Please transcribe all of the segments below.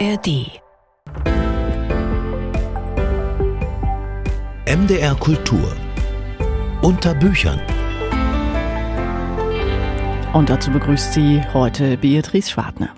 ARD MDR Kultur unter Büchern. Und dazu begrüßt sie heute Beatrice Schwartner.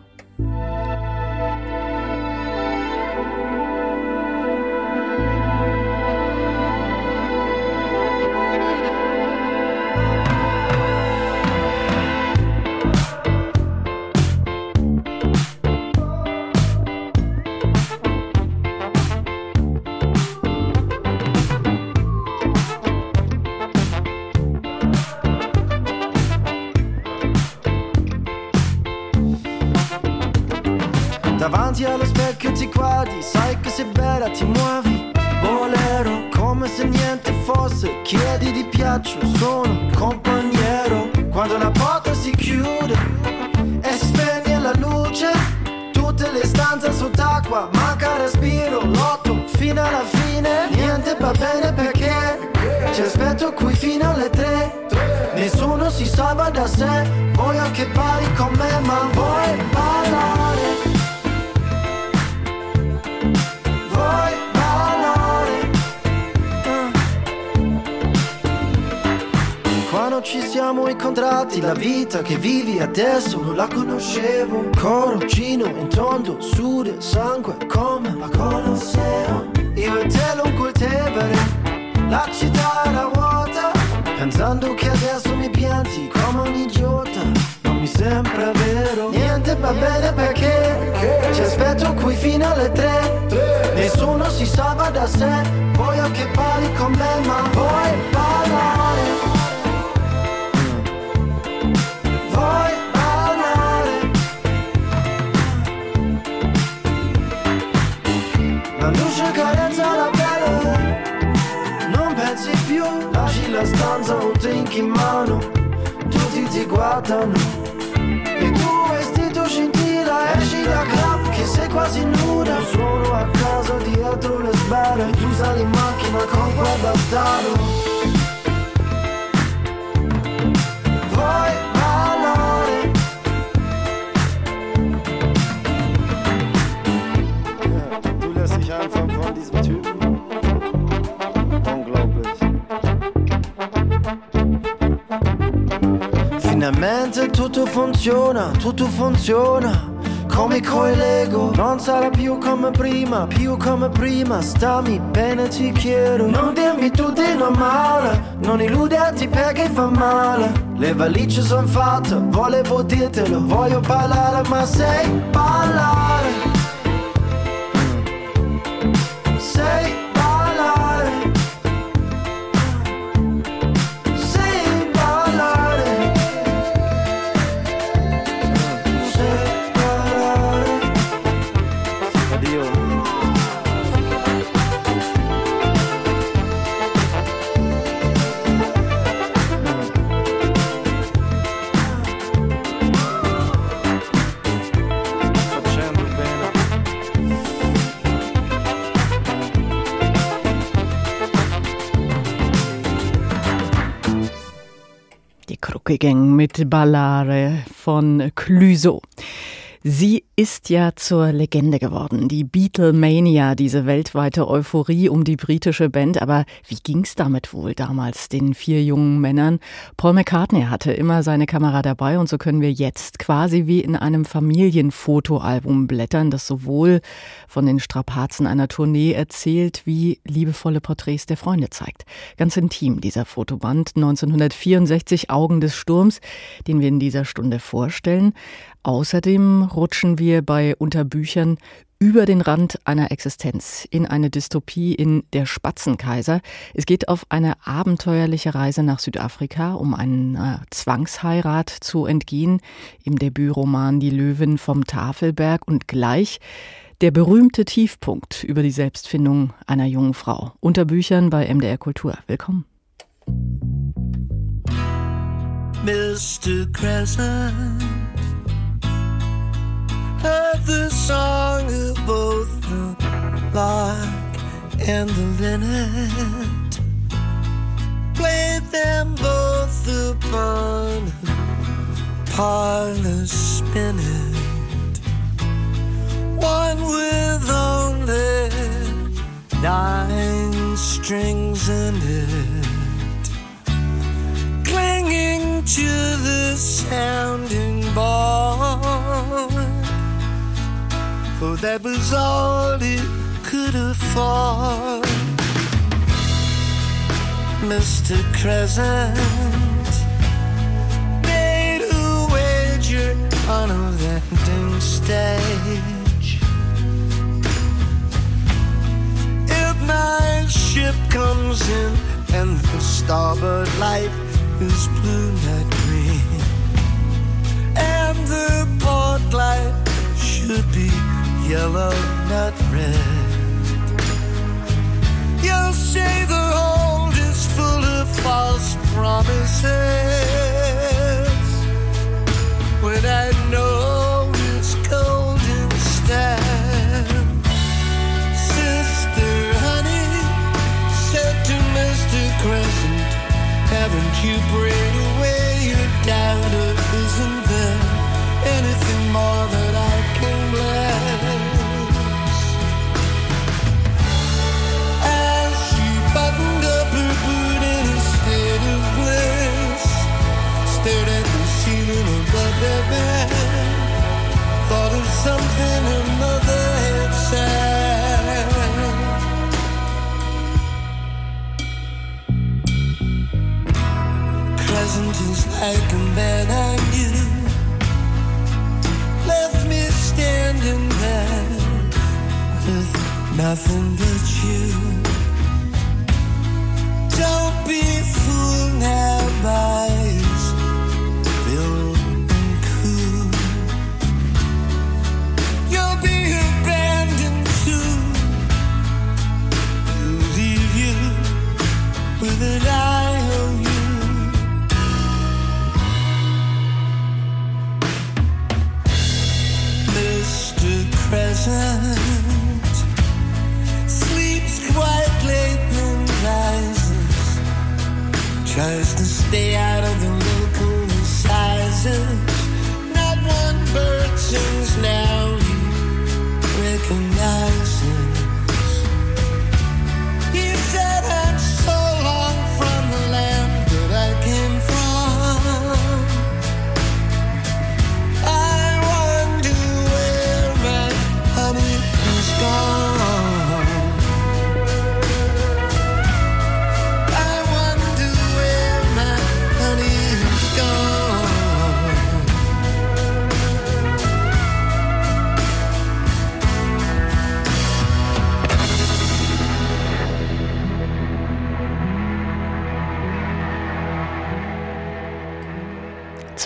Pensando che adesso mi pianti come un idiota. Non mi sembra vero. Niente va bene perché ci aspetto qui fino alle tre. Nessuno si salva da sé. Voglio che parli con me, ma vuoi parlare? Drink in mano Tutti ti guardano Il tuo vestito scintilla Esci da club che sei quasi nuda Sono a casa dietro le sbarre Tu sali in macchina con quel bastardo Vuoi parlare? Du lässt dich einfangen von diesem Typen. Finalmente tutto funziona, tutto funziona. Come coi Lego, non sarà più come prima, più come prima. Stammi bene, ti chiedo. Non dirmi tu di normale, non illuderti perché fa male. Le valigie son fatte, volevo dirtelo, voglio parlare, ma sai parlare. Kruckigen mit Ballare von Clüso. Sie ist ja zur Legende geworden, die Beatlemania, diese weltweite Euphorie um die britische Band. Aber wie ging's damit wohl damals den vier jungen Männern? Paul McCartney hatte immer seine Kamera dabei und so können wir jetzt quasi wie in einem Familienfotoalbum blättern, das sowohl von den Strapazen einer Tournee erzählt, wie liebevolle Porträts der Freunde zeigt. Ganz intim dieser Fotoband 1964 Augen des Sturms, den wir in dieser Stunde vorstellen. Außerdem rutschen wir bei Unterbüchern über den Rand einer Existenz in eine Dystopie in Der Spatzenkaiser. Es geht auf eine abenteuerliche Reise nach Südafrika, um einer Zwangsheirat zu entgehen. Im Debütroman Die Löwen vom Tafelberg und gleich der berühmte Tiefpunkt über die Selbstfindung einer jungen Frau. Unterbüchern bei MDR Kultur. Willkommen. Mr. Crescent. Heard the song of both the lark and the linnet. Played them both upon a parlor spinet. one with only nine strings in it, clinging to the sounding For that was all it could afford. Mr. Crescent made a wager on a vending stage. If my ship comes in and the starboard light is blue, not green, and the port light should be yellow, not red. You'll say the hold is full of false promises when I know it's cold instead. Sister Honey said to Mr. Crescent, haven't you prayed away your doubt or isn't there anything more that nothing but you. Don't be fooled now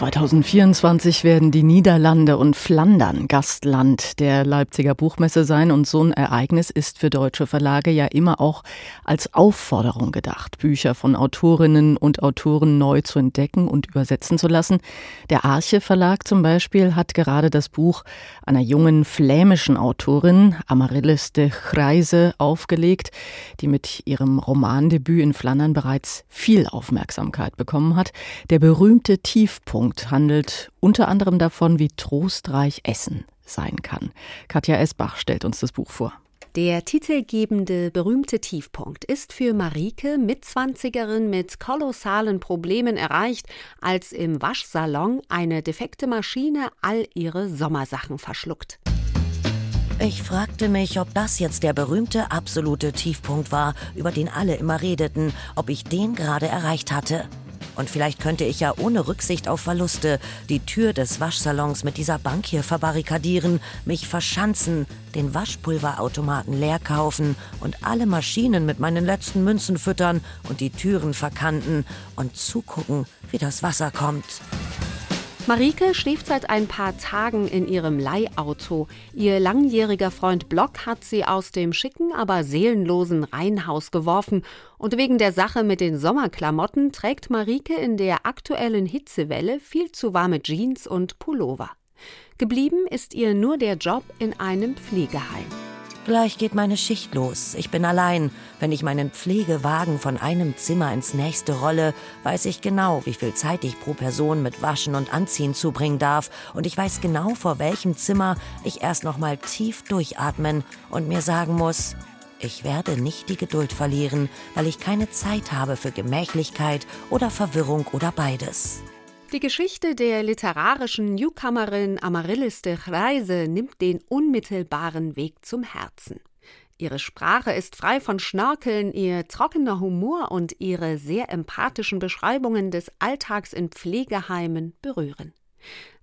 ...2024 werden die Niederlande und Flandern Gastland der Leipziger Buchmesse sein und so ein Ereignis ist für deutsche Verlage ja immer auch als Aufforderung gedacht, Bücher von Autorinnen und Autoren neu zu entdecken und übersetzen zu lassen. Der Arche Verlag zum Beispiel hat gerade das Buch einer jungen flämischen Autorin, Amaryllis de Chreise, aufgelegt, die mit ihrem Romandebüt in Flandern bereits viel Aufmerksamkeit bekommen hat. Der berühmte Tiefpunkt handelt unter anderem davon, wie trostreich Essen sein kann. Katja Esbach stellt uns das Buch vor. Der titelgebende berühmte Tiefpunkt ist für Marike, Mitzwanzigerin mit kolossalen Problemen erreicht, als im Waschsalon eine defekte Maschine all ihre Sommersachen verschluckt. Ich fragte mich, ob das jetzt der berühmte absolute Tiefpunkt war, über den alle immer redeten, ob ich den gerade erreicht hatte. Und vielleicht könnte ich ja ohne Rücksicht auf Verluste die Tür des Waschsalons mit dieser Bank hier verbarrikadieren, mich verschanzen, den Waschpulverautomaten leer kaufen und alle Maschinen mit meinen letzten Münzen füttern und die Türen verkanten und zugucken, wie das Wasser kommt. Marike schläft seit ein paar Tagen in ihrem Leihauto. Ihr langjähriger Freund Block hat sie aus dem schicken, aber seelenlosen Reihenhaus geworfen. Und wegen der Sache mit den Sommerklamotten trägt Marike in der aktuellen Hitzewelle viel zu warme Jeans und Pullover. Geblieben ist ihr nur der Job in einem Pflegeheim. Gleich geht meine Schicht los. Ich bin allein. Wenn ich meinen Pflegewagen von einem Zimmer ins nächste rolle, weiß ich genau, wie viel Zeit ich pro Person mit Waschen und Anziehen zubringen darf. Und ich weiß genau, vor welchem Zimmer ich erst noch mal tief durchatmen und mir sagen muss, ich werde nicht die Geduld verlieren, weil ich keine Zeit habe für Gemächlichkeit oder Verwirrung oder beides. Die Geschichte der literarischen Newcomerin Amaryllis de Reise nimmt den unmittelbaren Weg zum Herzen. Ihre Sprache ist frei von Schnörkeln, ihr trockener Humor und ihre sehr empathischen Beschreibungen des Alltags in Pflegeheimen berühren.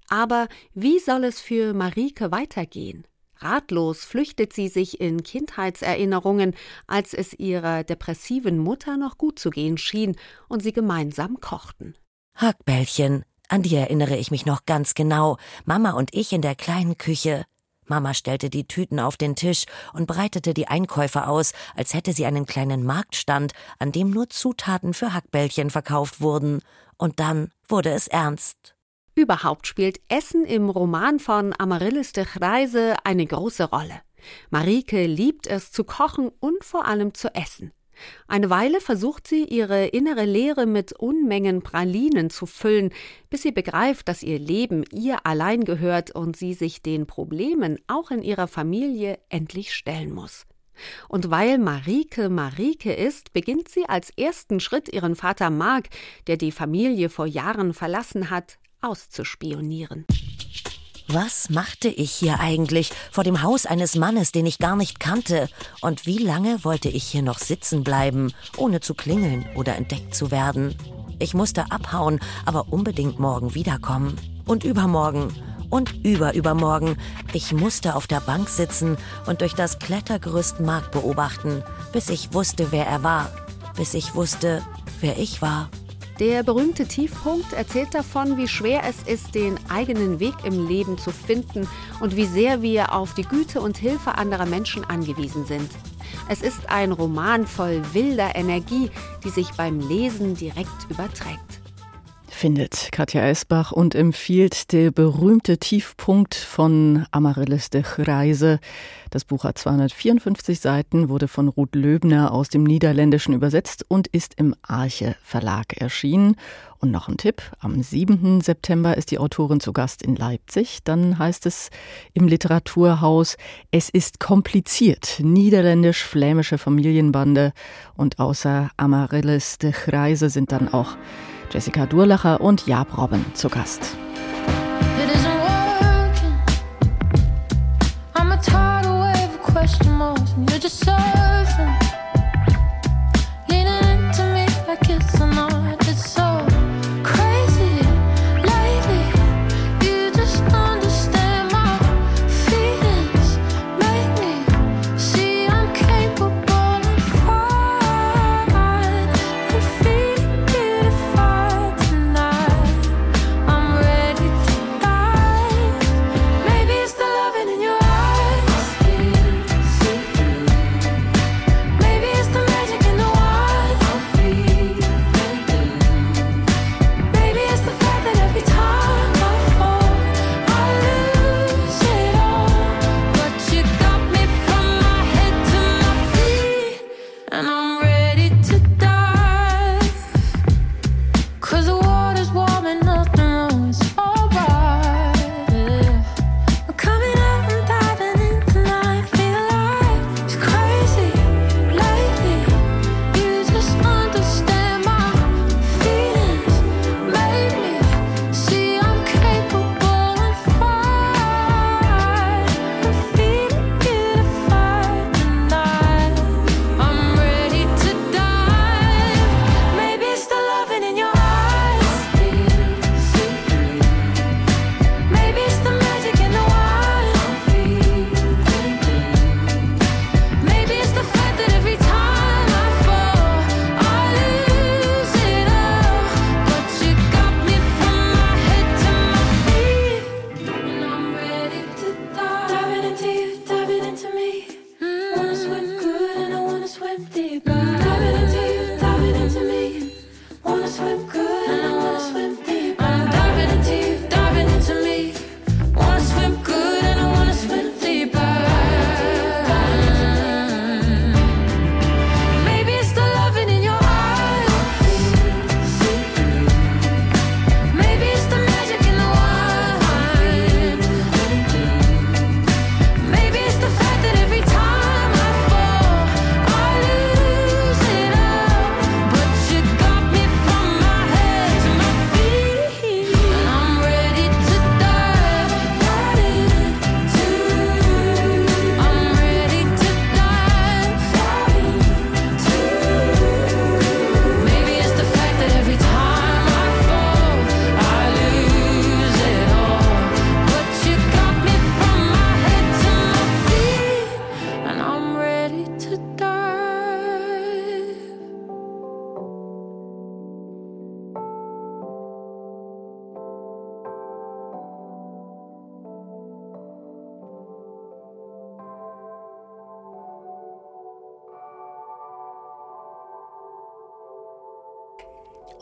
Aber wie soll es für Marike weitergehen? Ratlos flüchtet sie sich in Kindheitserinnerungen, als es ihrer depressiven Mutter noch gut zu gehen schien und sie gemeinsam kochten. Hackbällchen, an die erinnere ich mich noch ganz genau. Mama und ich in der kleinen Küche. Mama stellte die Tüten auf den Tisch und breitete die Einkäufe aus, als hätte sie einen kleinen Marktstand, an dem nur Zutaten für Hackbällchen verkauft wurden. Und dann wurde es ernst. Überhaupt spielt Essen im Roman von Amaryllis de Reise eine große Rolle. Marike liebt es zu kochen und vor allem zu essen. Eine Weile versucht sie, ihre innere Leere mit Unmengen Pralinen zu füllen, bis sie begreift, dass ihr Leben ihr allein gehört und sie sich den Problemen auch in ihrer Familie endlich stellen muss. Und weil Marike Marike ist, beginnt sie als ersten Schritt ihren Vater Mark, der die Familie vor Jahren verlassen hat, auszuspionieren. Was machte ich hier eigentlich vor dem Haus eines Mannes, den ich gar nicht kannte? Und wie lange wollte ich hier noch sitzen bleiben, ohne zu klingeln oder entdeckt zu werden? Ich musste abhauen, aber unbedingt morgen wiederkommen. Und übermorgen. Und überübermorgen. Ich musste auf der Bank sitzen und durch das Klettergerüst Mark beobachten, bis ich wusste, wer er war. Bis ich wusste, wer ich war. Der berühmte Tiefpunkt erzählt davon, wie schwer es ist, den eigenen Weg im Leben zu finden und wie sehr wir auf die Güte und Hilfe anderer Menschen angewiesen sind. Es ist ein Roman voll wilder Energie, die sich beim Lesen direkt überträgt findet Katja Eisbach und empfiehlt der berühmte Tiefpunkt von Amaryllis de Reise. Das Buch hat 254 Seiten, wurde von Ruth Löbner aus dem Niederländischen übersetzt und ist im Arche Verlag erschienen. Und noch ein Tipp, am 7. September ist die Autorin zu Gast in Leipzig. Dann heißt es im Literaturhaus, es ist kompliziert, niederländisch-flämische Familienbande. Und außer Amaryllis de Reise sind dann auch Jessica Durlacher und Jab Robben zu Gast. just surfing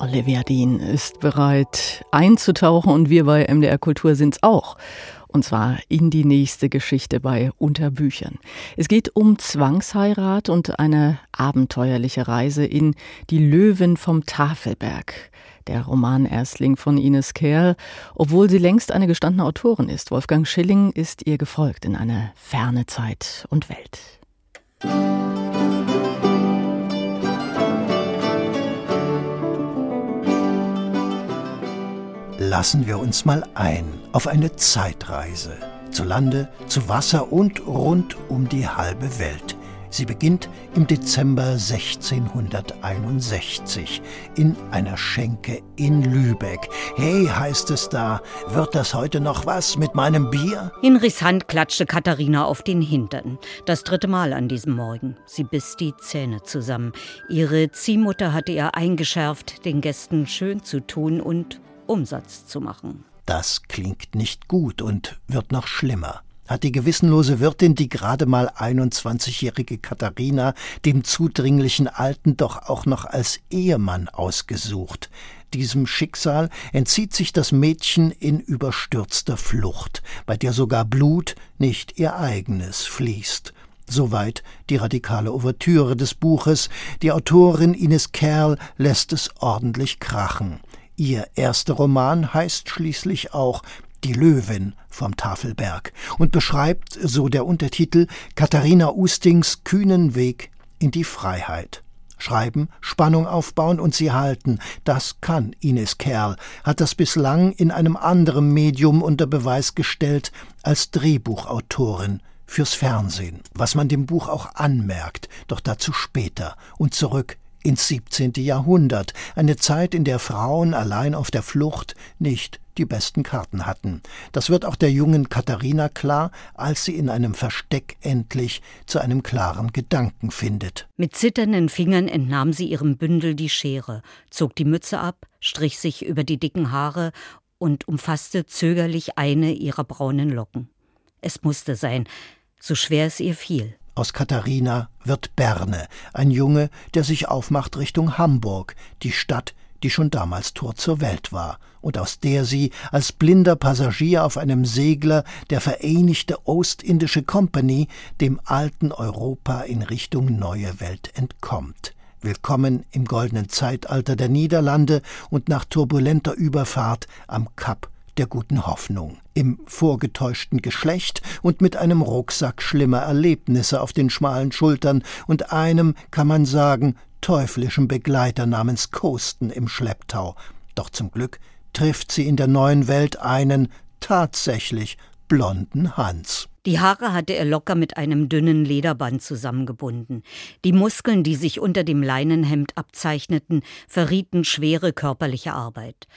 Olivia Dean ist bereit einzutauchen und wir bei MDR Kultur sind's auch. Und zwar in die nächste Geschichte bei Unterbüchern. Es geht um Zwangsheirat und eine abenteuerliche Reise in Die Löwen vom Tafelberg. Der Romanerstling von Ines Kerl, obwohl sie längst eine gestandene Autorin ist. Wolfgang Schilling ist ihr gefolgt in eine ferne Zeit und Welt. Lassen wir uns mal ein auf eine Zeitreise. Zu Lande, zu Wasser und rund um die halbe Welt. Sie beginnt im Dezember 1661 in einer Schenke in Lübeck. Hey, heißt es da, wird das heute noch was mit meinem Bier? In Rissant klatschte Katharina auf den Hintern. Das dritte Mal an diesem Morgen. Sie biss die Zähne zusammen. Ihre Ziehmutter hatte ihr eingeschärft, den Gästen schön zu tun und Umsatz zu machen. Das klingt nicht gut und wird noch schlimmer hat die gewissenlose Wirtin, die gerade mal 21-jährige Katharina, dem zudringlichen Alten doch auch noch als Ehemann ausgesucht. Diesem Schicksal entzieht sich das Mädchen in überstürzter Flucht, bei der sogar Blut, nicht ihr eigenes, fließt. Soweit die radikale Ouvertüre des Buches. Die Autorin Ines Kerl lässt es ordentlich krachen. Ihr erster Roman heißt schließlich auch die Löwin vom Tafelberg und beschreibt, so der Untertitel, Katharina Ustings kühnen Weg in die Freiheit. Schreiben, Spannung aufbauen und sie halten, das kann Ines Kerl, hat das bislang in einem anderen Medium unter Beweis gestellt als Drehbuchautorin fürs Fernsehen, was man dem Buch auch anmerkt, doch dazu später und zurück ins 17. Jahrhundert, eine Zeit, in der Frauen allein auf der Flucht nicht die besten Karten hatten. Das wird auch der jungen Katharina klar, als sie in einem Versteck endlich zu einem klaren Gedanken findet. Mit zitternden Fingern entnahm sie ihrem Bündel die Schere, zog die Mütze ab, strich sich über die dicken Haare und umfasste zögerlich eine ihrer braunen Locken. Es musste sein, so schwer es ihr fiel. Aus Katharina wird Berne, ein Junge, der sich aufmacht Richtung Hamburg, die Stadt, die schon damals Tor zur Welt war und aus der sie als blinder Passagier auf einem Segler der Vereinigte Ostindische Company dem alten Europa in Richtung neue Welt entkommt. Willkommen im goldenen Zeitalter der Niederlande und nach turbulenter Überfahrt am Kap der guten Hoffnung. Im vorgetäuschten Geschlecht und mit einem Rucksack schlimmer Erlebnisse auf den schmalen Schultern und einem, kann man sagen, teuflischen Begleiter namens Kosten im Schlepptau. Doch zum Glück trifft sie in der neuen Welt einen tatsächlich blonden Hans. Die Haare hatte er locker mit einem dünnen Lederband zusammengebunden. Die Muskeln, die sich unter dem Leinenhemd abzeichneten, verrieten schwere körperliche Arbeit.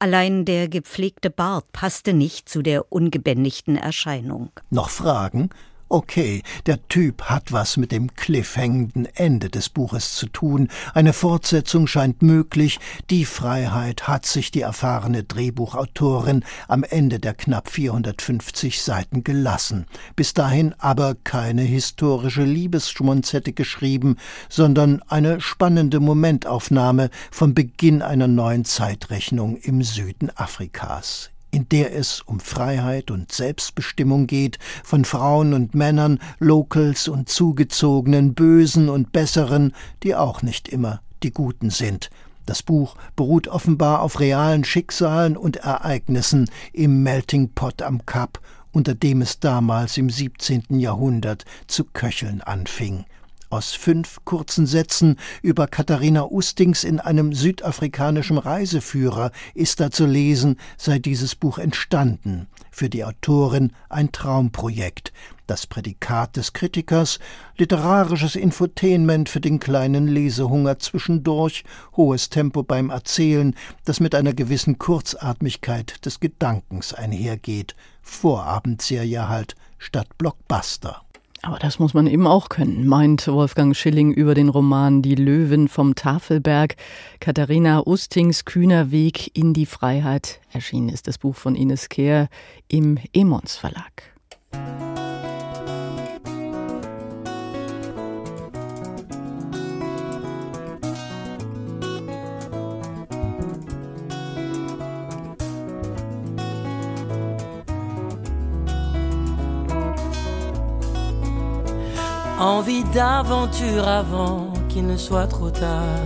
Allein der gepflegte Bart passte nicht zu der ungebändigten Erscheinung. Noch Fragen? Okay, der Typ hat was mit dem cliffhängenden Ende des Buches zu tun. Eine Fortsetzung scheint möglich. Die Freiheit hat sich die erfahrene Drehbuchautorin am Ende der knapp 450 Seiten gelassen. Bis dahin aber keine historische Liebesschmonzette geschrieben, sondern eine spannende Momentaufnahme vom Beginn einer neuen Zeitrechnung im Süden Afrikas in der es um Freiheit und Selbstbestimmung geht, von Frauen und Männern, Locals und Zugezogenen, Bösen und Besseren, die auch nicht immer die Guten sind. Das Buch beruht offenbar auf realen Schicksalen und Ereignissen im Melting Pot am Kap, unter dem es damals im 17. Jahrhundert zu köcheln anfing. Aus fünf kurzen Sätzen über Katharina Ustings in einem südafrikanischen Reiseführer ist da zu lesen, sei dieses Buch entstanden. Für die Autorin ein Traumprojekt. Das Prädikat des Kritikers, literarisches Infotainment für den kleinen Lesehunger zwischendurch, hohes Tempo beim Erzählen, das mit einer gewissen Kurzatmigkeit des Gedankens einhergeht. Vorabendserie halt statt Blockbuster. Aber das muss man eben auch können, meint Wolfgang Schilling über den Roman Die Löwen vom Tafelberg. Katharina Ustings kühner Weg in die Freiheit. Erschienen ist das Buch von Ines Kehr im Emons Verlag. Envie d'aventure avant qu'il ne soit trop tard.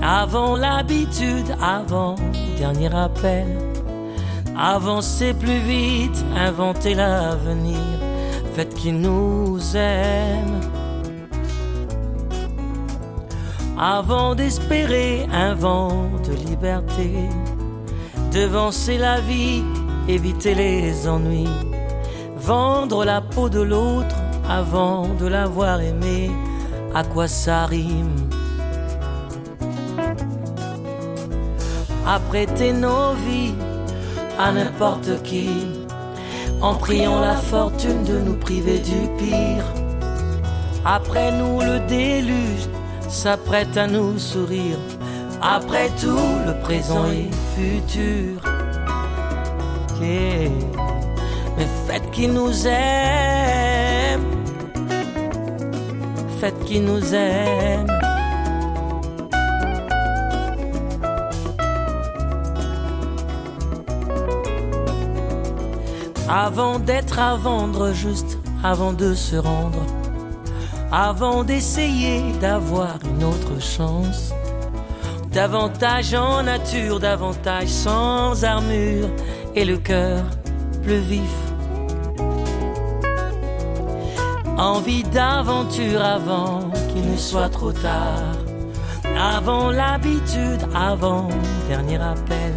Avant l'habitude, avant dernier appel. Avancez plus vite, inventez l'avenir. Faites qu'il nous aime. Avant d'espérer un vent de liberté, devancer la vie, éviter les ennuis, vendre la peau de l'autre avant de l'avoir aimé, à quoi ça rime Apprêter nos vies à n'importe qui, en priant la fortune de nous priver du pire. Après nous le déluge s'apprête à nous sourire. Après tout, le présent et futur. Mais faites qui nous aime. Qui nous aime. Avant d'être à vendre, juste avant de se rendre avant d'essayer d'avoir une autre chance. Davantage en nature, davantage sans armure et le cœur plus vif. Envie d'aventure avant qu'il ne soit trop tard. Avant l'habitude, avant dernier appel.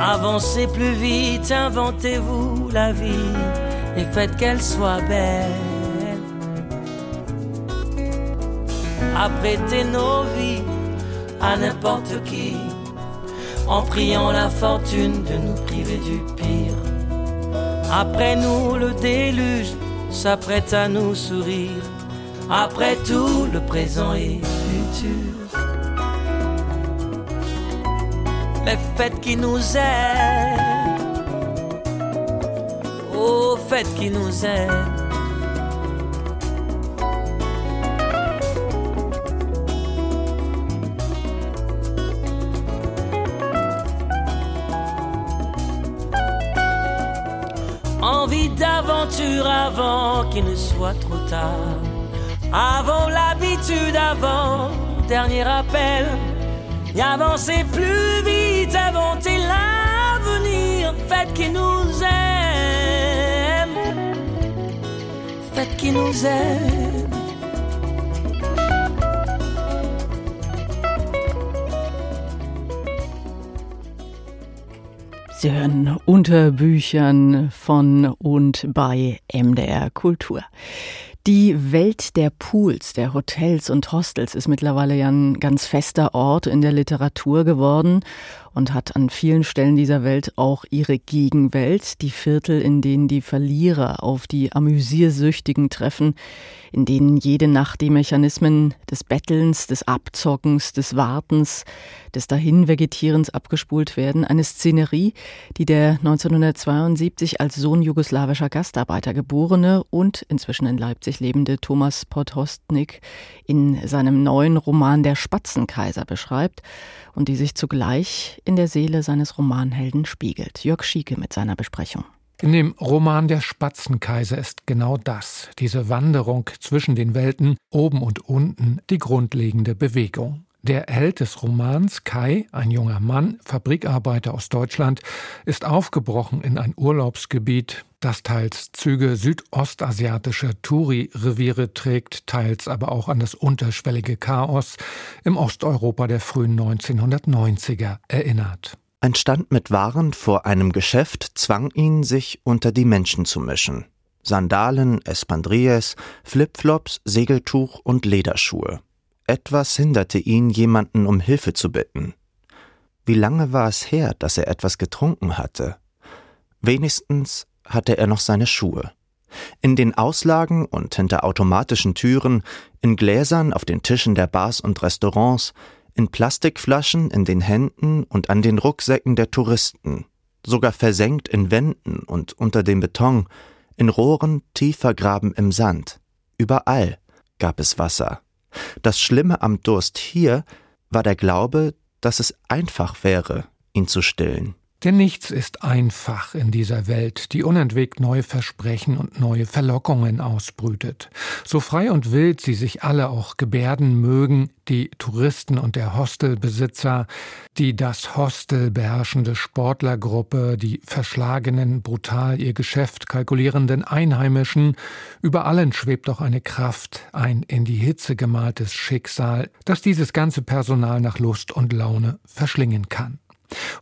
Avancez plus vite, inventez-vous la vie et faites qu'elle soit belle. apprêter nos vies à n'importe qui, en priant la fortune de nous priver du pire. Après nous, le déluge s'apprête à nous sourire. Après tout, le présent et futur. Les fêtes qui nous aiment, oh, fêtes qui nous aiment. Avant qu'il ne soit trop tard. Avant l'habitude, avant dernier appel. Et avancez plus vite, inventez l'avenir. Faites qui nous aime. Faites qui nous aime. Sie hören unter Büchern von und bei MDR Kultur. Die Welt der Pools, der Hotels und Hostels ist mittlerweile ja ein ganz fester Ort in der Literatur geworden und hat an vielen Stellen dieser Welt auch ihre Gegenwelt, die Viertel, in denen die Verlierer auf die Amüsiersüchtigen treffen, in denen jede Nacht die Mechanismen des Bettelns, des Abzockens, des Wartens, des Dahinvegetierens abgespult werden. Eine Szenerie, die der 1972 als Sohn jugoslawischer Gastarbeiter geborene und inzwischen in Leipzig lebende Thomas Podhostnik in seinem neuen Roman Der Spatzenkaiser beschreibt und die sich zugleich in der Seele seines Romanhelden spiegelt. Jörg Schieke mit seiner Besprechung. In dem Roman Der Spatzenkaiser ist genau das, diese Wanderung zwischen den Welten, oben und unten, die grundlegende Bewegung. Der Held des Romans, Kai, ein junger Mann, Fabrikarbeiter aus Deutschland, ist aufgebrochen in ein Urlaubsgebiet, das teils Züge südostasiatischer Touri-Reviere trägt, teils aber auch an das unterschwellige Chaos im Osteuropa der frühen 1990er erinnert. Ein Stand mit Waren vor einem Geschäft zwang ihn, sich unter die Menschen zu mischen. Sandalen, Espandrilles, Flipflops, Segeltuch und Lederschuhe. Etwas hinderte ihn, jemanden um Hilfe zu bitten. Wie lange war es her, dass er etwas getrunken hatte? Wenigstens hatte er noch seine Schuhe. In den Auslagen und hinter automatischen Türen, in Gläsern auf den Tischen der Bars und Restaurants, in Plastikflaschen in den Händen und an den Rucksäcken der Touristen, sogar versenkt in Wänden und unter dem Beton, in Rohren tief vergraben im Sand. Überall gab es Wasser. Das Schlimme am Durst hier war der Glaube, dass es einfach wäre, ihn zu stillen. Denn nichts ist einfach in dieser Welt, die unentwegt neue Versprechen und neue Verlockungen ausbrütet. So frei und wild sie sich alle auch gebärden mögen, die Touristen und der Hostelbesitzer, die das Hostel beherrschende Sportlergruppe, die verschlagenen, brutal ihr Geschäft kalkulierenden Einheimischen, über allen schwebt doch eine Kraft, ein in die Hitze gemaltes Schicksal, das dieses ganze Personal nach Lust und Laune verschlingen kann.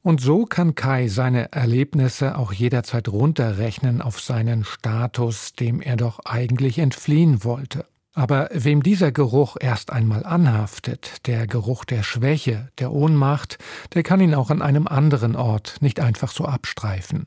Und so kann Kai seine Erlebnisse auch jederzeit runterrechnen auf seinen Status, dem er doch eigentlich entfliehen wollte. Aber wem dieser Geruch erst einmal anhaftet, der Geruch der Schwäche, der Ohnmacht, der kann ihn auch an einem anderen Ort nicht einfach so abstreifen.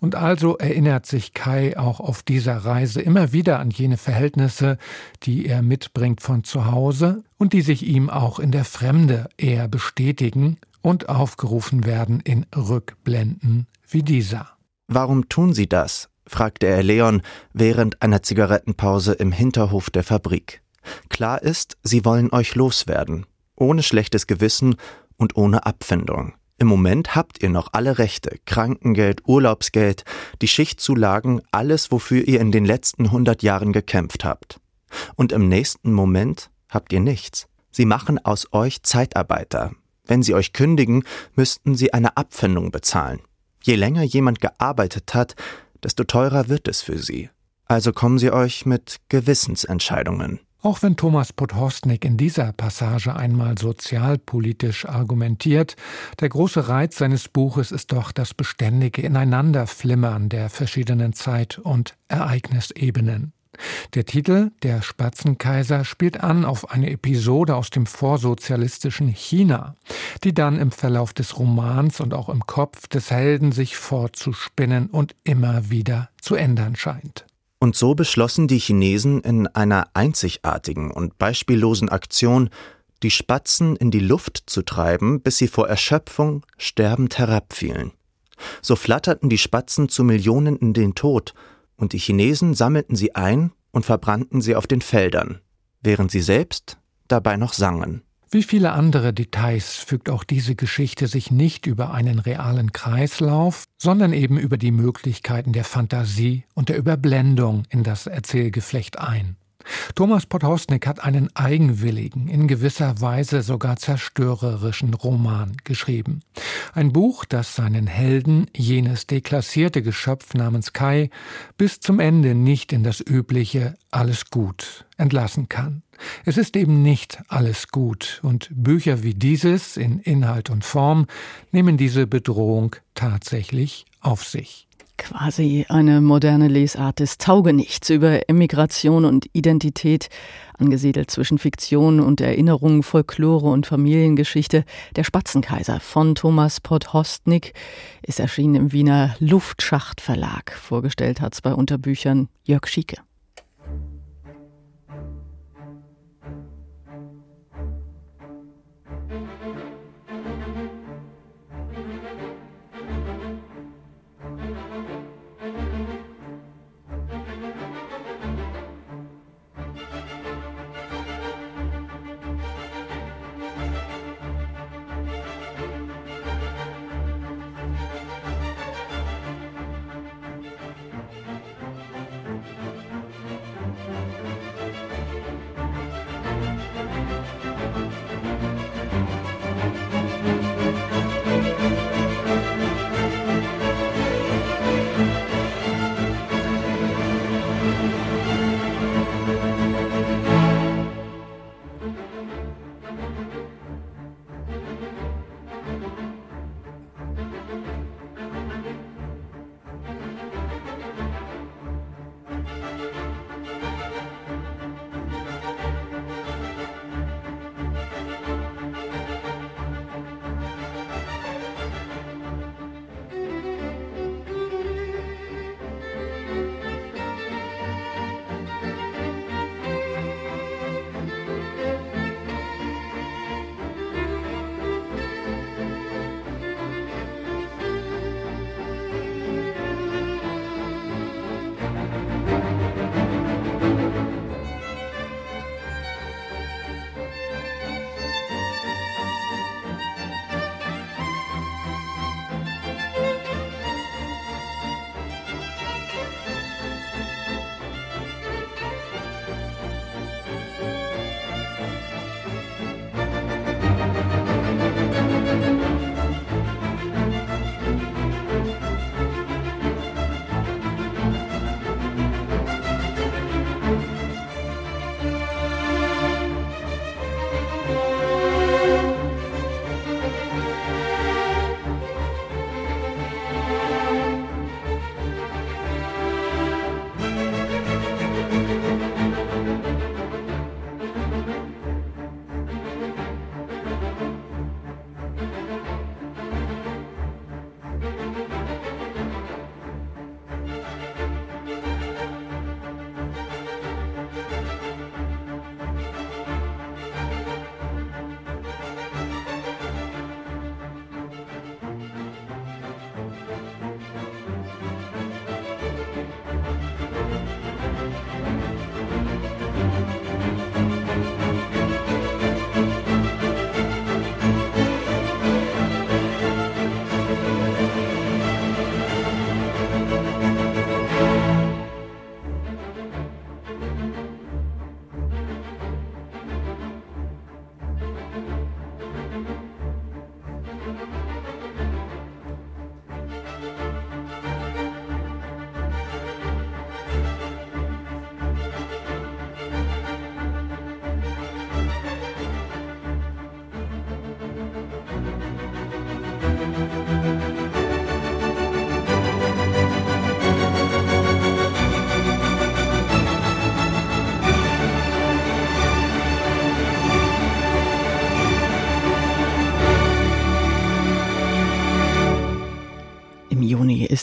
Und also erinnert sich Kai auch auf dieser Reise immer wieder an jene Verhältnisse, die er mitbringt von zu Hause und die sich ihm auch in der Fremde eher bestätigen und aufgerufen werden in Rückblenden wie dieser. Warum tun Sie das? fragte er Leon während einer Zigarettenpause im Hinterhof der Fabrik. Klar ist, Sie wollen euch loswerden, ohne schlechtes Gewissen und ohne Abfindung. Im Moment habt ihr noch alle Rechte, Krankengeld, Urlaubsgeld, die Schichtzulagen, alles, wofür ihr in den letzten hundert Jahren gekämpft habt. Und im nächsten Moment habt ihr nichts. Sie machen aus euch Zeitarbeiter, wenn sie euch kündigen, müssten sie eine Abfindung bezahlen. Je länger jemand gearbeitet hat, desto teurer wird es für sie. Also kommen sie euch mit Gewissensentscheidungen. Auch wenn Thomas Podhostnik in dieser Passage einmal sozialpolitisch argumentiert, der große Reiz seines Buches ist doch das beständige Ineinanderflimmern der verschiedenen Zeit- und Ereignisebenen. Der Titel Der Spatzenkaiser spielt an auf eine Episode aus dem vorsozialistischen China, die dann im Verlauf des Romans und auch im Kopf des Helden sich fortzuspinnen und immer wieder zu ändern scheint. Und so beschlossen die Chinesen in einer einzigartigen und beispiellosen Aktion, die Spatzen in die Luft zu treiben, bis sie vor Erschöpfung sterbend herabfielen. So flatterten die Spatzen zu Millionen in den Tod und die Chinesen sammelten sie ein und verbrannten sie auf den Feldern, während sie selbst dabei noch sangen. Wie viele andere Details fügt auch diese Geschichte sich nicht über einen realen Kreislauf, sondern eben über die Möglichkeiten der Fantasie und der Überblendung in das Erzählgeflecht ein. Thomas Podhostnik hat einen eigenwilligen, in gewisser Weise sogar zerstörerischen Roman geschrieben. Ein Buch, das seinen Helden, jenes deklassierte Geschöpf namens Kai, bis zum Ende nicht in das übliche alles gut entlassen kann. Es ist eben nicht alles gut, und Bücher wie dieses in Inhalt und Form nehmen diese Bedrohung tatsächlich auf sich. Quasi eine moderne Lesart des Taugenichts über Emigration und Identität, angesiedelt zwischen Fiktion und Erinnerung, Folklore und Familiengeschichte. Der Spatzenkaiser von Thomas Podhostnik ist erschienen im Wiener Luftschachtverlag. Vorgestellt hat's bei Unterbüchern Jörg Schieke.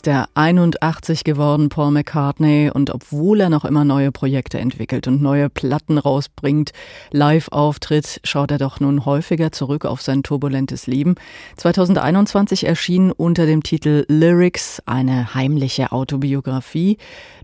Ist er 81 geworden, Paul McCartney, und obwohl er noch immer neue Projekte entwickelt und neue Platten rausbringt, live auftritt, schaut er doch nun häufiger zurück auf sein turbulentes Leben. 2021 erschien unter dem Titel Lyrics eine heimliche Autobiografie.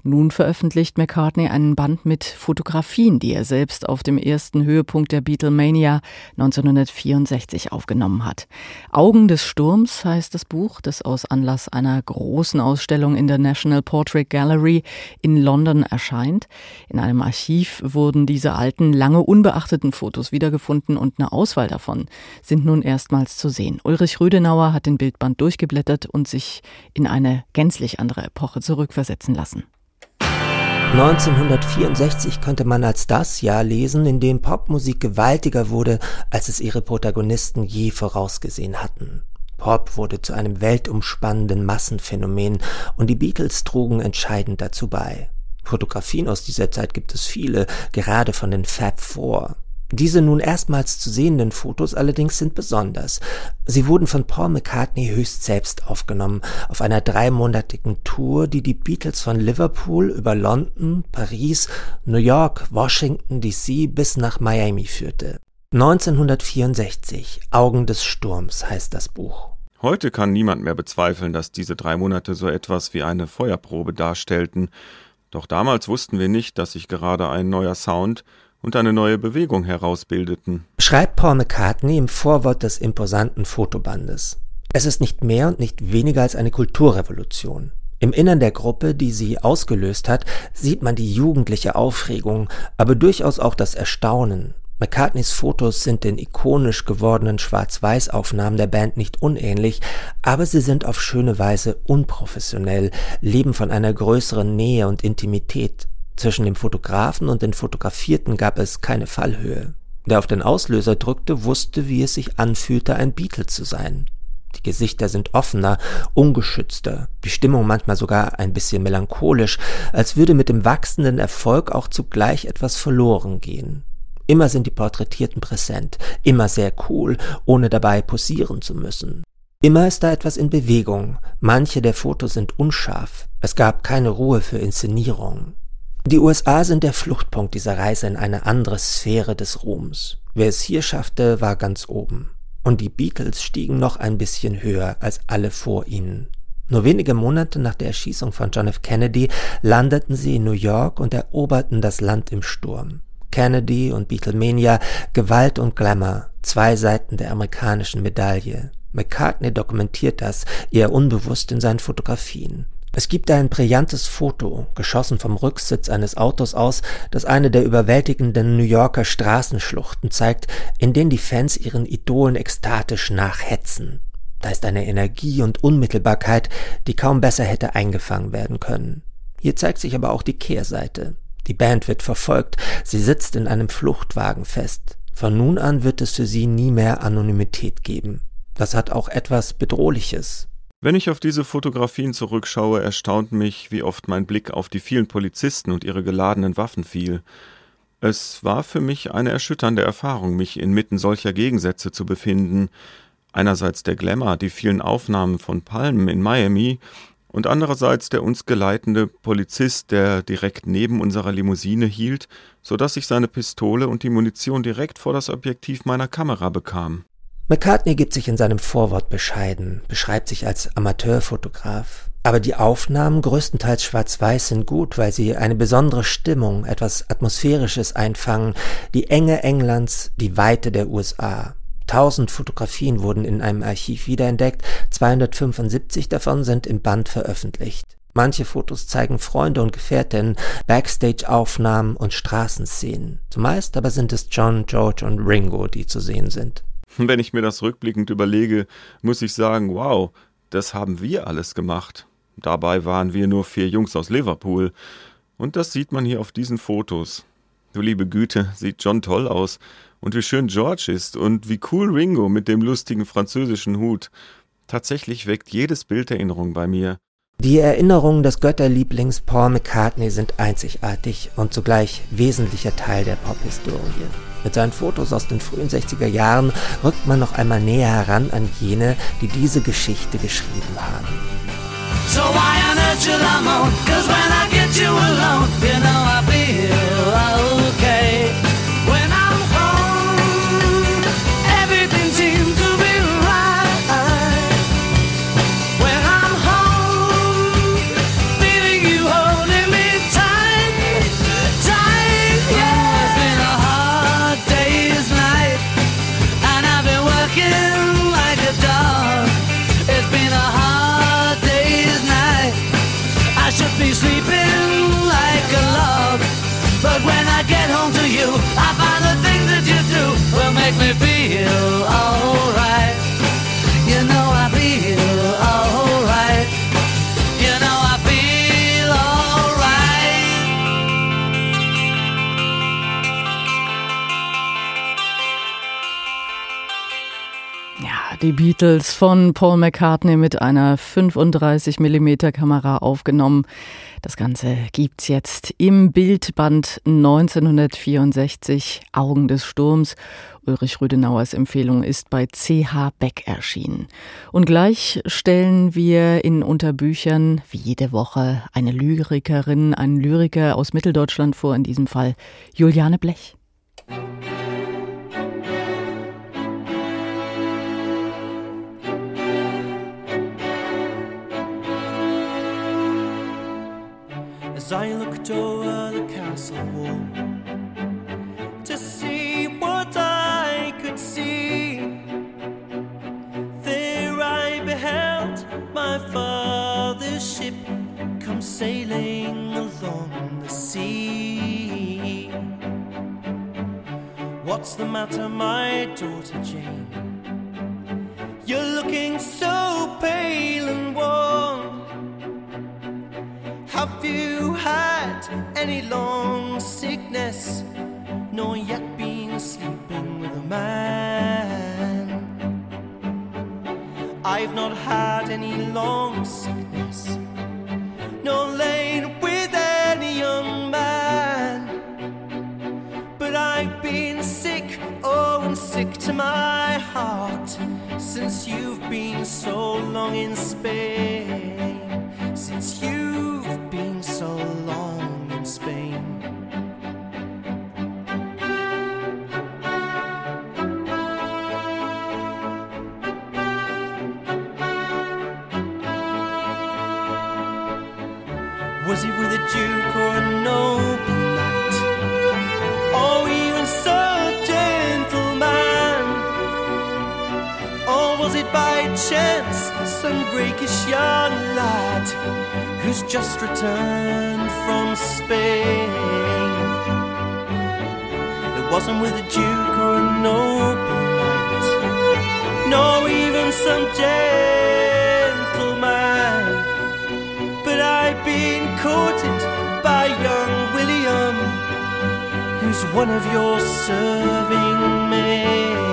Nun veröffentlicht McCartney einen Band mit Fotografien, die er selbst auf dem ersten Höhepunkt der Beatlemania 1964 aufgenommen hat. Augen des Sturms heißt das Buch, das aus Anlass einer großen Ausstellung in der National Portrait Gallery in London erscheint. In einem Archiv wurden diese alten, lange unbeachteten Fotos wiedergefunden und eine Auswahl davon sind nun erstmals zu sehen. Ulrich Rüdenauer hat den Bildband durchgeblättert und sich in eine gänzlich andere Epoche zurückversetzen lassen. 1964 könnte man als das Jahr lesen, in dem Popmusik gewaltiger wurde, als es ihre Protagonisten je vorausgesehen hatten. Pop wurde zu einem weltumspannenden Massenphänomen und die Beatles trugen entscheidend dazu bei. Fotografien aus dieser Zeit gibt es viele, gerade von den Fab Four. Diese nun erstmals zu sehenden Fotos allerdings sind besonders. Sie wurden von Paul McCartney höchst selbst aufgenommen, auf einer dreimonatigen Tour, die die Beatles von Liverpool über London, Paris, New York, Washington DC bis nach Miami führte. 1964 Augen des Sturms heißt das Buch. Heute kann niemand mehr bezweifeln, dass diese drei Monate so etwas wie eine Feuerprobe darstellten. Doch damals wussten wir nicht, dass sich gerade ein neuer Sound und eine neue Bewegung herausbildeten. Schreibt Paul McCartney im Vorwort des imposanten Fotobandes. Es ist nicht mehr und nicht weniger als eine Kulturrevolution. Im Innern der Gruppe, die sie ausgelöst hat, sieht man die jugendliche Aufregung, aber durchaus auch das Erstaunen. McCartneys Fotos sind den ikonisch gewordenen Schwarz-Weiß-Aufnahmen der Band nicht unähnlich, aber sie sind auf schöne Weise unprofessionell, leben von einer größeren Nähe und Intimität. Zwischen dem Fotografen und den Fotografierten gab es keine Fallhöhe. Der auf den Auslöser drückte, wusste, wie es sich anfühlte, ein Beatle zu sein. Die Gesichter sind offener, ungeschützter, die Stimmung manchmal sogar ein bisschen melancholisch, als würde mit dem wachsenden Erfolg auch zugleich etwas verloren gehen. Immer sind die Porträtierten präsent, immer sehr cool, ohne dabei posieren zu müssen. Immer ist da etwas in Bewegung, manche der Fotos sind unscharf, es gab keine Ruhe für Inszenierung. Die USA sind der Fluchtpunkt dieser Reise in eine andere Sphäre des Ruhms. Wer es hier schaffte, war ganz oben. Und die Beatles stiegen noch ein bisschen höher als alle vor ihnen. Nur wenige Monate nach der Erschießung von John F. Kennedy landeten sie in New York und eroberten das Land im Sturm. Kennedy und Beatlemania, Gewalt und Glamour, zwei Seiten der amerikanischen Medaille. McCartney dokumentiert das, eher unbewusst in seinen Fotografien. Es gibt ein brillantes Foto, geschossen vom Rücksitz eines Autos aus, das eine der überwältigenden New Yorker Straßenschluchten zeigt, in denen die Fans ihren Idolen ekstatisch nachhetzen. Da ist eine Energie und Unmittelbarkeit, die kaum besser hätte eingefangen werden können. Hier zeigt sich aber auch die Kehrseite. Die Band wird verfolgt, sie sitzt in einem Fluchtwagen fest. Von nun an wird es für sie nie mehr Anonymität geben. Das hat auch etwas Bedrohliches, wenn ich auf diese Fotografien zurückschaue, erstaunt mich, wie oft mein Blick auf die vielen Polizisten und ihre geladenen Waffen fiel. Es war für mich eine erschütternde Erfahrung, mich inmitten solcher Gegensätze zu befinden. Einerseits der Glamour, die vielen Aufnahmen von Palmen in Miami, und andererseits der uns geleitende Polizist, der direkt neben unserer Limousine hielt, so dass ich seine Pistole und die Munition direkt vor das Objektiv meiner Kamera bekam. McCartney gibt sich in seinem Vorwort bescheiden, beschreibt sich als Amateurfotograf. Aber die Aufnahmen, größtenteils schwarz-weiß, sind gut, weil sie eine besondere Stimmung, etwas Atmosphärisches einfangen, die Enge Englands, die Weite der USA. Tausend Fotografien wurden in einem Archiv wiederentdeckt, 275 davon sind im Band veröffentlicht. Manche Fotos zeigen Freunde und Gefährtinnen, Backstage-Aufnahmen und Straßenszenen. Zumeist aber sind es John, George und Ringo, die zu sehen sind. Wenn ich mir das rückblickend überlege, muss ich sagen, wow, das haben wir alles gemacht. Dabei waren wir nur vier Jungs aus Liverpool. Und das sieht man hier auf diesen Fotos. Du liebe Güte, sieht John toll aus. Und wie schön George ist und wie cool Ringo mit dem lustigen französischen Hut. Tatsächlich weckt jedes Bild Erinnerung bei mir. Die Erinnerungen des Götterlieblings Paul McCartney sind einzigartig und zugleich wesentlicher Teil der Pophistorie. Mit seinen Fotos aus den frühen 60er Jahren rückt man noch einmal näher heran an jene, die diese Geschichte geschrieben haben. So why on earth should I moan? Cause when I get you alone, you know I feel okay. Die Beatles von Paul McCartney mit einer 35 mm Kamera aufgenommen. Das Ganze gibt's jetzt im Bildband 1964 Augen des Sturms. Ulrich Rüdenauers Empfehlung ist bei CH Beck erschienen. Und gleich stellen wir in Unterbüchern wie jede Woche eine Lyrikerin, einen Lyriker aus Mitteldeutschland vor, in diesem Fall Juliane Blech. As I looked over the castle wall to see what I could see. There I beheld my father's ship come sailing along the sea. What's the matter, my daughter Jane? You're looking so pale and worn. Have you had any long sickness, nor yet been sleeping with a man? I've not had any long sickness, nor lain with any young man. But I've been sick, oh, and sick to my heart, since you've been so long in Spain. Since you've been so long rakish young lad who's just returned from Spain? It wasn't with a duke or a noble knight, nor even some gentleman. But I've been courted by young William, who's one of your serving men.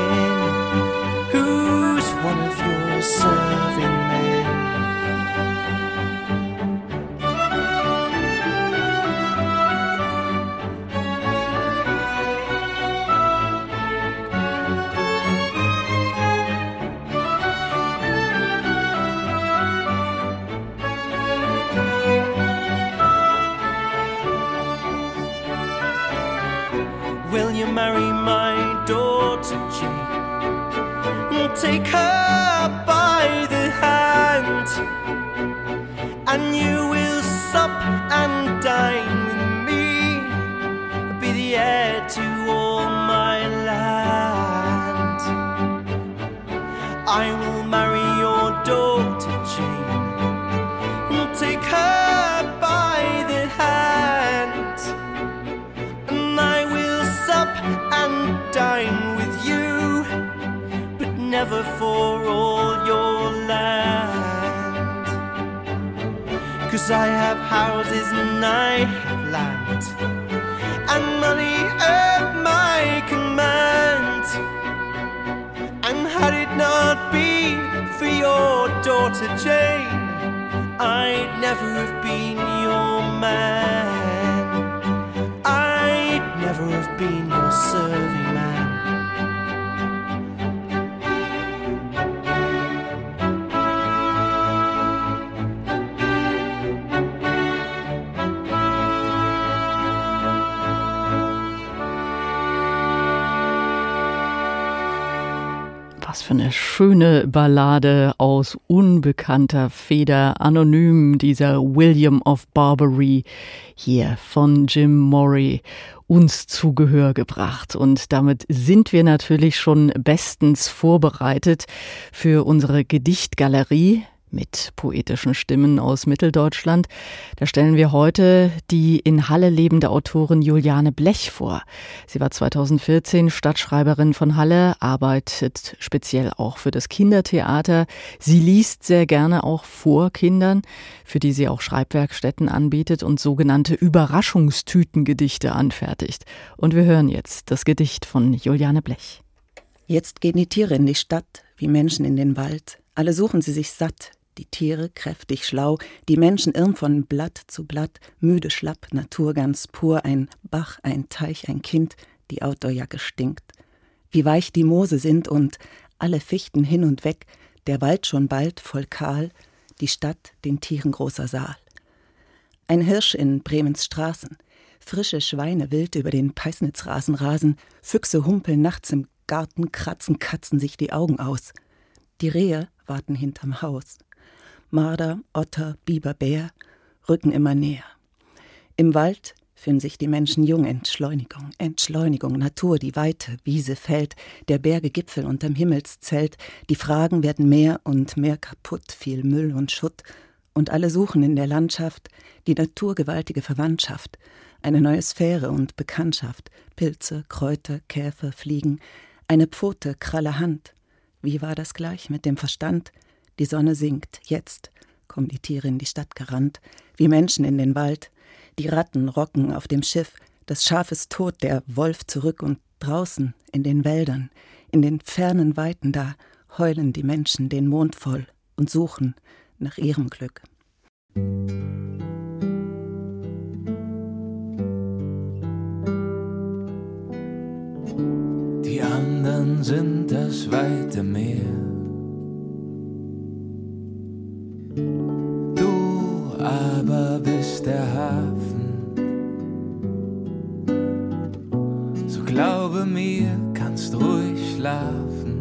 I have houses and I have land, and money at my command. And had it not been for your daughter Jane, I'd never have been your man. Schöne Ballade aus unbekannter Feder, anonym dieser William of Barbary hier von Jim Morey uns zu Gehör gebracht. Und damit sind wir natürlich schon bestens vorbereitet für unsere Gedichtgalerie mit poetischen Stimmen aus Mitteldeutschland. Da stellen wir heute die in Halle lebende Autorin Juliane Blech vor. Sie war 2014 Stadtschreiberin von Halle, arbeitet speziell auch für das Kindertheater. Sie liest sehr gerne auch vor Kindern, für die sie auch Schreibwerkstätten anbietet und sogenannte Überraschungstütengedichte anfertigt. Und wir hören jetzt das Gedicht von Juliane Blech. Jetzt gehen die Tiere in die Stadt, wie Menschen in den Wald. Alle suchen sie sich satt, die Tiere kräftig schlau, die Menschen irren von Blatt zu Blatt, müde schlapp, Natur ganz pur, ein Bach, ein Teich, ein Kind, die Outdoorjacke stinkt. Wie weich die Moose sind und alle Fichten hin und weg, der Wald schon bald voll kahl, die Stadt den Tieren großer Saal. Ein Hirsch in Bremens Straßen, frische Schweine wild über den Peisnitzrasen rasen, Füchse humpeln nachts im Garten, kratzen Katzen sich die Augen aus. Die Rehe warten hinterm Haus. Marder, Otter, Biber, Bär rücken immer näher. Im Wald fühlen sich die Menschen jung. Entschleunigung, Entschleunigung, Natur, die Weite, Wiese, Feld, der Berge Gipfel unterm Himmelszelt. Die Fragen werden mehr und mehr kaputt, viel Müll und Schutt. Und alle suchen in der Landschaft die naturgewaltige Verwandtschaft, eine neue Sphäre und Bekanntschaft, Pilze, Kräuter, Käfer, Fliegen, eine Pfote, kralle Hand. Wie war das gleich mit dem Verstand? Die Sonne sinkt, jetzt kommen die Tiere in die Stadt gerannt, wie Menschen in den Wald. Die Ratten rocken auf dem Schiff, das Schaf ist tot, der Wolf zurück und draußen in den Wäldern, in den fernen Weiten da heulen die Menschen den Mond voll und suchen nach ihrem Glück. Die anderen sind das weite Meer. Du aber bist der Hafen. So glaube mir, kannst ruhig schlafen.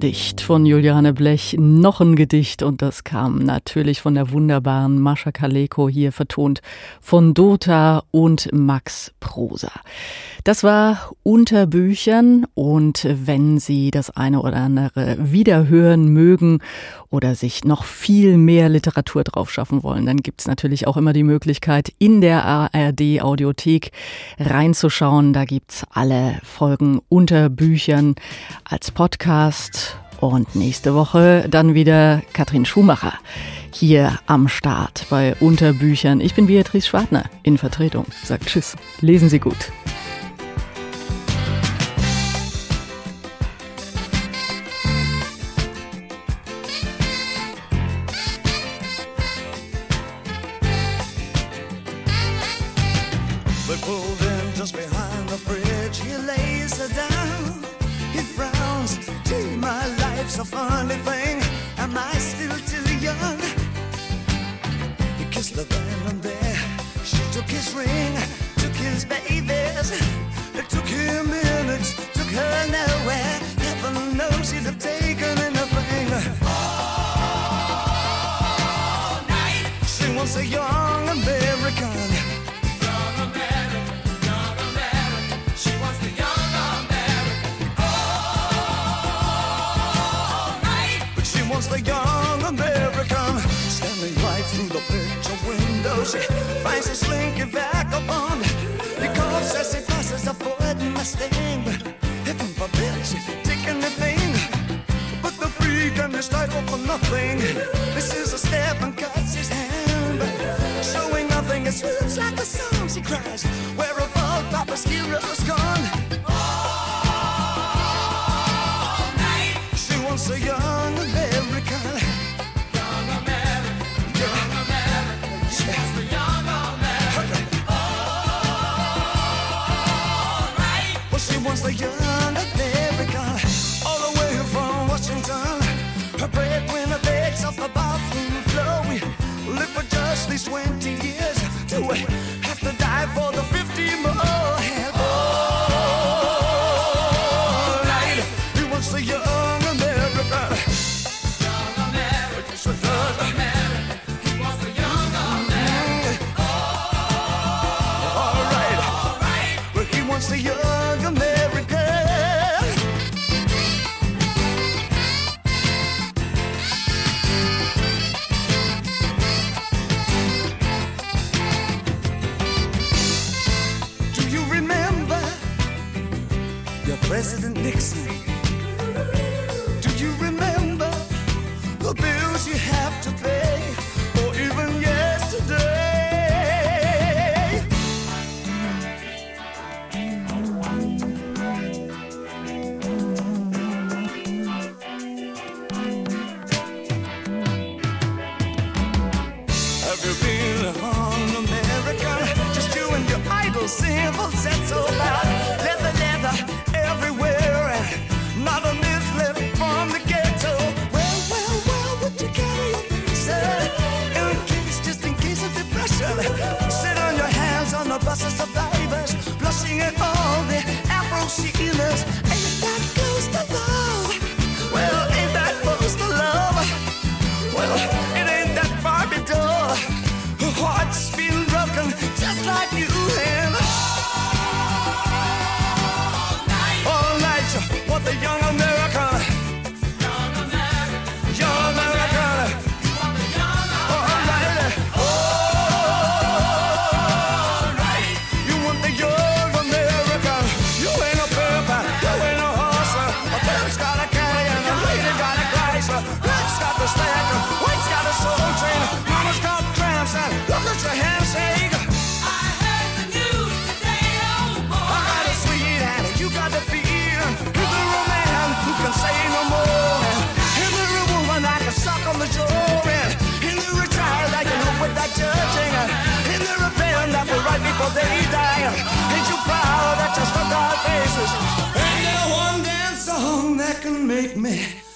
Gedicht von Juliane Blech, noch ein Gedicht und das kam natürlich von der wunderbaren Mascha Kaleko hier vertont von Dota und Max Prosa. Das war unter Büchern und wenn Sie das eine oder andere wiederhören mögen oder sich noch viel mehr Literatur drauf schaffen wollen, dann gibt's natürlich auch immer die Möglichkeit, in der ARD Audiothek reinzuschauen. Da gibt's alle Folgen unter Büchern als Podcast. Und nächste Woche dann wieder Katrin Schumacher hier am Start bei Unterbüchern. Ich bin Beatrice Schwartner in Vertretung. Sagt Tschüss. Lesen Sie gut. Can make me